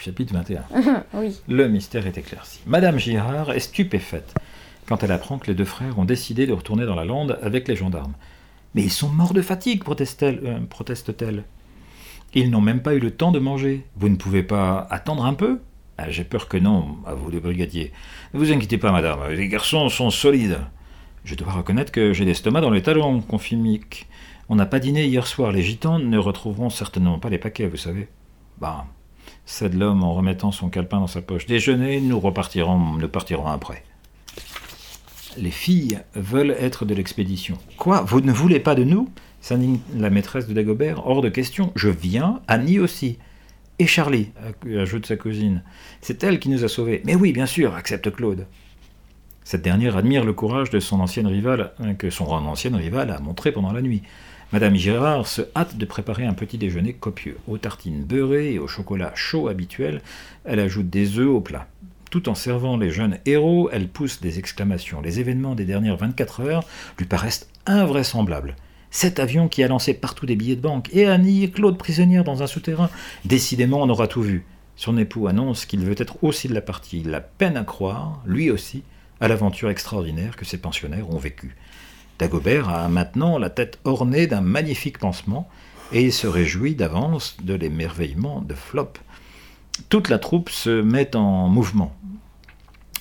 Chapitre 21. oui. Le mystère est éclairci. Madame Girard est stupéfaite quand elle apprend que les deux frères ont décidé de retourner dans la lande avec les gendarmes. Mais ils sont morts de fatigue, proteste-t-elle. euh, proteste-t-elle. Ils n'ont même pas eu le temps de manger. Vous ne pouvez pas attendre un peu? Ah, J'ai peur que non, avoue le brigadier. Ne vous inquiétez pas, madame, les garçons sont solides. Je dois reconnaître que j'ai l'estomac dans les talons, confie Mick. On n'a pas dîné hier soir, les gitans ne retrouveront certainement pas les paquets, vous savez. Bah, cède l'homme en remettant son calepin dans sa poche. Déjeuner, nous repartirons, nous partirons après. Les filles veulent être de l'expédition. Quoi Vous ne voulez pas de nous? S'indigne la maîtresse de Dagobert. Hors de question. Je viens, Annie aussi. Et Charlie, ajoute sa cousine. C'est elle qui nous a sauvés. Mais oui, bien sûr, accepte Claude. Cette dernière admire le courage de son ancienne rivale, hein, que son ancienne rivale a montré pendant la nuit. Madame Gérard se hâte de préparer un petit déjeuner copieux. Aux tartines beurrées et au chocolat chaud habituel, elle ajoute des œufs au plat. Tout en servant les jeunes héros, elle pousse des exclamations. Les événements des dernières 24 heures lui paraissent invraisemblables. Cet avion qui a lancé partout des billets de banque, et Annie et Claude prisonnières dans un souterrain. Décidément, on aura tout vu. Son époux annonce qu'il veut être aussi de la partie. Il a peine à croire, lui aussi, à l'aventure extraordinaire que ces pensionnaires ont vécue. Dagobert a maintenant la tête ornée d'un magnifique pansement, et se réjouit d'avance de l'émerveillement de Flop. Toute la troupe se met en mouvement.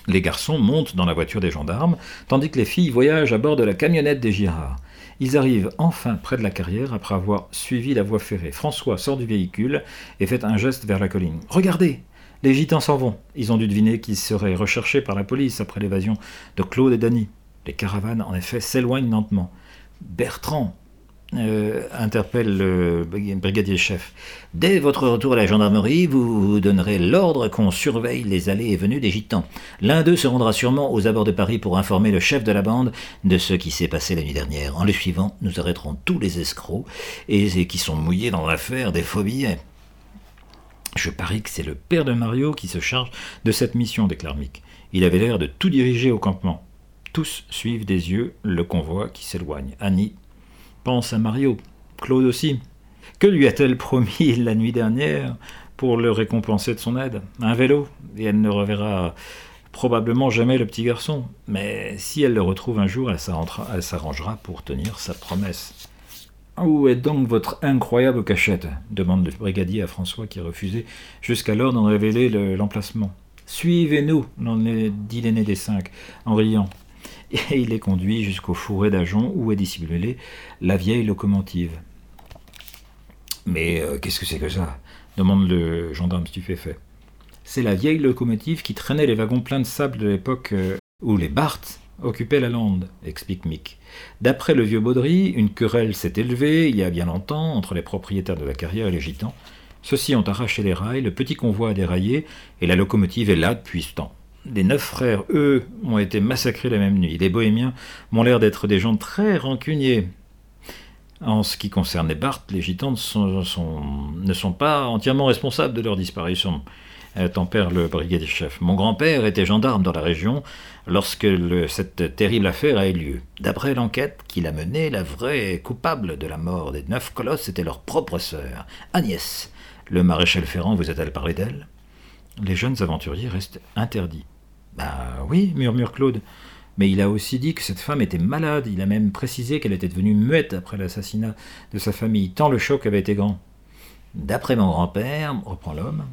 Les garçons montent dans la voiture des gendarmes, tandis que les filles voyagent à bord de la camionnette des Girards. Ils arrivent enfin près de la carrière après avoir suivi la voie ferrée. François sort du véhicule et fait un geste vers la colline. Regardez Les gitans s'en vont. Ils ont dû deviner qu'ils seraient recherchés par la police après l'évasion de Claude et Dany. Les caravanes, en effet, s'éloignent lentement. Bertrand euh, interpelle le brigadier chef. Dès votre retour à la gendarmerie, vous donnerez l'ordre qu'on surveille les allées et venues des gitans. L'un d'eux se rendra sûrement aux abords de Paris pour informer le chef de la bande de ce qui s'est passé la nuit dernière. En le suivant, nous arrêterons tous les escrocs et, et qui sont mouillés dans l'affaire des faux billets. Je parie que c'est le père de Mario qui se charge de cette mission, déclare Mick. Il avait l'air de tout diriger au campement. Tous suivent des yeux le convoi qui s'éloigne. Annie pense à Mario, Claude aussi. Que lui a-t-elle promis la nuit dernière pour le récompenser de son aide? Un vélo, et elle ne reverra probablement jamais le petit garçon. Mais si elle le retrouve un jour, elle s'arrangera pour tenir sa promesse. Où est donc votre incroyable cachette? demande le brigadier à François qui refusait jusqu'alors d'en révéler l'emplacement. Suivez-nous, dit l'aîné des cinq, en riant. Et il est conduit jusqu'au fourré d'Ajon où est dissimulée la vieille locomotive. Mais euh, qu'est-ce que c'est que ça? demande le gendarme stupéfait. C'est la vieille locomotive qui traînait les wagons pleins de sable de l'époque euh, où les Barthes occupaient la lande, explique Mick. D'après le vieux Baudry, une querelle s'est élevée il y a bien longtemps entre les propriétaires de la carrière et les gitans. Ceux-ci ont arraché les rails, le petit convoi a déraillé et la locomotive est là depuis ce temps. Les neuf frères, eux, ont été massacrés la même nuit. Les bohémiens m'ont l'air d'être des gens très rancuniers. En ce qui concerne les Barthes, les gitans ne sont pas entièrement responsables de leur disparition. Tempère le brigadier chef. Mon grand-père était gendarme dans la région lorsque cette terrible affaire a eu lieu. D'après l'enquête qu'il a menée, la vraie coupable de la mort des neuf colosses était leur propre sœur, Agnès. Le maréchal Ferrand vous a-t-elle parlé d'elle? Les jeunes aventuriers restent interdits. Bah oui, murmure Claude. Mais il a aussi dit que cette femme était malade. Il a même précisé qu'elle était devenue muette après l'assassinat de sa famille, tant le choc avait été grand. D'après mon grand-père, reprend l'homme,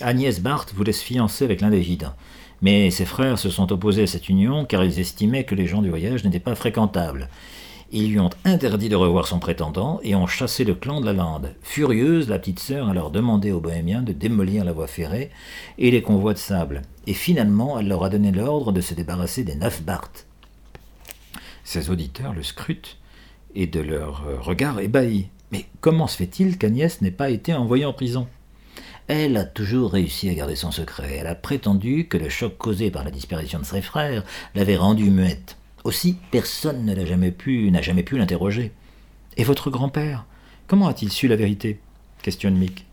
Agnès Barthes voulait se fiancer avec l'un des gitans. Mais ses frères se sont opposés à cette union car ils estimaient que les gens du voyage n'étaient pas fréquentables. Ils lui ont interdit de revoir son prétendant et ont chassé le clan de la lande. Furieuse, la petite sœur a alors demandé aux bohémiens de démolir la voie ferrée et les convois de sable. Et finalement, elle leur a donné l'ordre de se débarrasser des neuf Barthes. Ses auditeurs le scrutent et de leur regard ébahis. Mais comment se fait-il qu'Agnès n'ait pas été envoyée en prison? Elle a toujours réussi à garder son secret. Elle a prétendu que le choc causé par la disparition de ses frères l'avait rendue muette. Aussi, personne ne l'a jamais pu, n'a jamais pu l'interroger. Et votre grand-père Comment a-t-il su la vérité? Questionne Mick.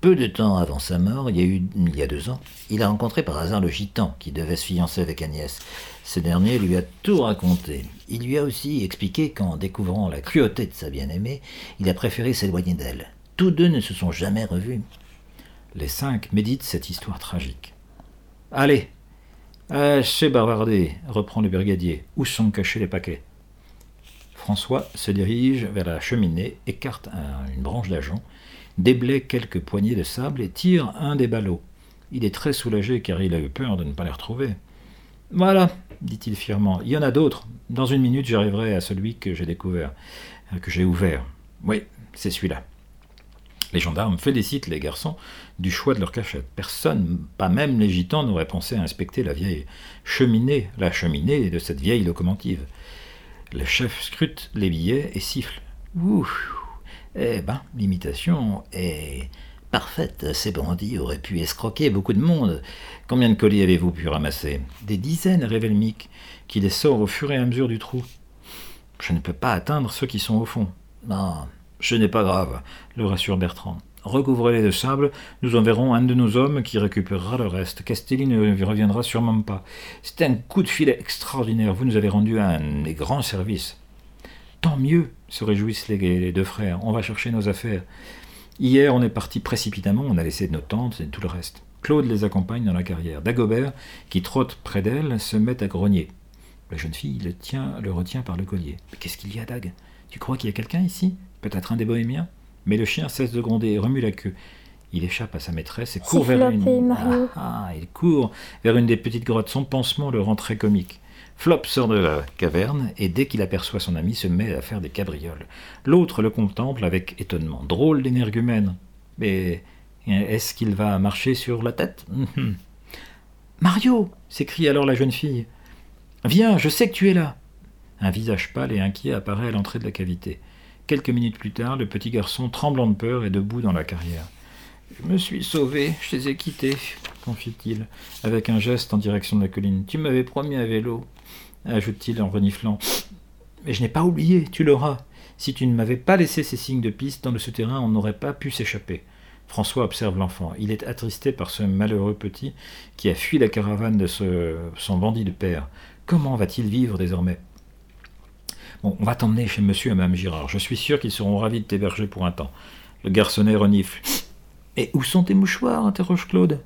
Peu de temps avant sa mort, il y a il y a deux ans, il a rencontré par hasard le gitan qui devait se fiancer avec Agnès. Ce dernier lui a tout raconté. Il lui a aussi expliqué qu'en découvrant la cruauté de sa bien-aimée, il a préféré s'éloigner d'elle. Tous deux ne se sont jamais revus. Les cinq méditent cette histoire tragique. Allez, assez bavardé, reprend le brigadier. Où sont cachés les paquets? François se dirige vers la cheminée, écarte une branche d'agent, déblaye quelques poignées de sable et tire un des ballots. Il est très soulagé car il a eu peur de ne pas les retrouver. Voilà, dit-il fièrement, il y en a d'autres. Dans une minute, j'arriverai à celui que j'ai découvert, euh, que j'ai ouvert. Oui, c'est celui-là. Les gendarmes félicitent les garçons du choix de leur cachette. Personne, pas même les gitans, n'aurait pensé à inspecter la vieille cheminée, la cheminée de cette vieille locomotive. Le chef scrute les billets et siffle. Eh ben, l'imitation est parfaite. Ces bandits auraient pu escroquer beaucoup de monde. Combien de colis avez-vous pu ramasser? Des dizaines, révèle Mick, qui les sort au fur et à mesure du trou. Je ne peux pas atteindre ceux qui sont au fond. Non, ce n'est pas grave, le rassure Bertrand. Recouvrez-les de sable, nous enverrons un de nos hommes qui récupérera le reste. Castelli ne reviendra sûrement pas. C'est un coup de filet extraordinaire. Vous nous avez rendu un des grands services. Tant mieux, se réjouissent les deux frères. On va chercher nos affaires. Hier, on est parti précipitamment, on a laissé nos tentes et tout le reste. Claude les accompagne dans la carrière. Dagobert, qui trotte près d'elle, se met à grogner. La jeune fille le, tient, le retient par le collier. Mais qu'est-ce qu'il y a, Dag? Tu crois qu'il y a quelqu'un ici? Peut-être un des bohémiens? Mais le chien cesse de gronder et remue la queue. Il échappe à sa maîtresse et court vers une. Ah, ah, il court vers une des petites grottes. Son pansement le rend très comique. Flop sort de la caverne et dès qu'il aperçoit son ami se met à faire des cabrioles. L'autre le contemple avec étonnement. Drôle d'énergumène. Mais est-ce qu'il va marcher sur la tête? Mario s'écrie alors la jeune fille. Viens, je sais que tu es là. Un visage pâle et inquiet apparaît à l'entrée de la cavité. Quelques minutes plus tard, le petit garçon, tremblant de peur, est debout dans la carrière. Je me suis sauvé, je les ai quittés, confie-t-il, avec un geste en direction de la colline. Tu m'avais promis un vélo ajoute-t-il en reniflant. Mais je n'ai pas oublié, tu l'auras. Si tu ne m'avais pas laissé ces signes de piste dans le souterrain, on n'aurait pas pu s'échapper. François observe l'enfant. Il est attristé par ce malheureux petit qui a fui la caravane de son bandit de père. Comment va-t-il vivre désormais? Bon, on va t'emmener chez monsieur et madame Girard. Je suis sûr qu'ils seront ravis de t'héberger pour un temps. Le garçonnet renifle. Et où sont tes mouchoirs? interroge Claude.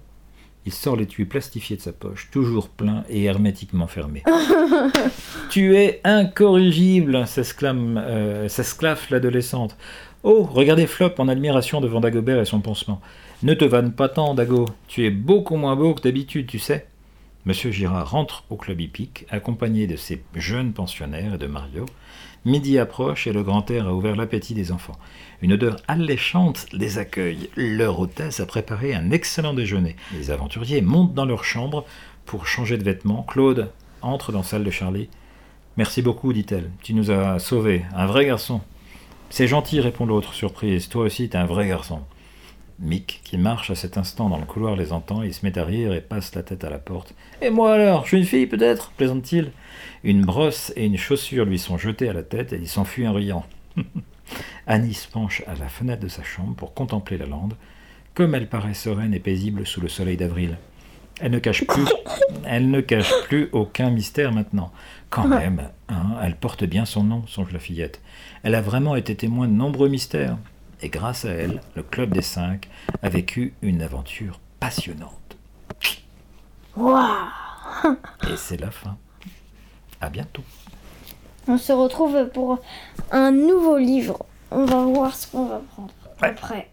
Il sort l'étui plastifié de sa poche, toujours plein et hermétiquement fermé. tu es incorrigible, s'exclame euh, l'adolescente. Oh, regardez Flop en admiration devant Dagobert et son pansement. Ne te vanne pas tant, Dago. Tu es beaucoup moins beau que d'habitude, tu sais. Monsieur Girard rentre au club hippique, accompagné de ses jeunes pensionnaires et de Mario. Midi approche et le grand air a ouvert l'appétit des enfants. Une odeur alléchante les accueille. Leur hôtesse a préparé un excellent déjeuner. Les aventuriers montent dans leur chambre pour changer de vêtements. Claude entre dans la salle de Charlie. Merci beaucoup, dit-elle. Tu nous as sauvés. Un vrai garçon. C'est gentil, répond l'autre, surprise. Toi aussi, t'es un vrai garçon. Mick, qui marche à cet instant dans le couloir, les entend, il se met à rire et passe la tête à la porte. Et moi alors Je suis une fille peut-être? plaisante-t-il. Une brosse et une chaussure lui sont jetées à la tête et il s'enfuit en riant. Annie se penche à la fenêtre de sa chambre pour contempler la lande, comme elle paraît sereine et paisible sous le soleil d'avril. Elle ne cache plus, elle ne cache plus aucun mystère maintenant. Quand même, hein, elle porte bien son nom, songe la fillette. Elle a vraiment été témoin de nombreux mystères et grâce à elle, le Club des Cinq a vécu une aventure passionnante. Et c'est la fin. À bientôt. On se retrouve pour un nouveau livre. On va voir ce qu'on va prendre après.